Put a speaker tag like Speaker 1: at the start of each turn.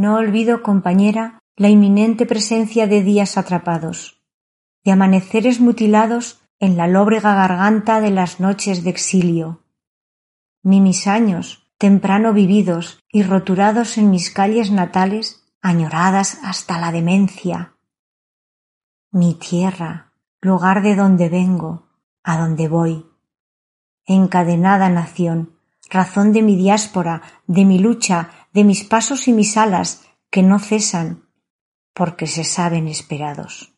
Speaker 1: No olvido, compañera, la inminente presencia de días atrapados, de amaneceres mutilados en la lóbrega garganta de las noches de exilio, ni mis años, temprano vividos y roturados en mis calles natales, añoradas hasta la demencia. Mi tierra, lugar de donde vengo, a donde voy. Encadenada nación, razón de mi diáspora, de mi lucha, de mis pasos y mis alas, que no cesan, porque se saben esperados.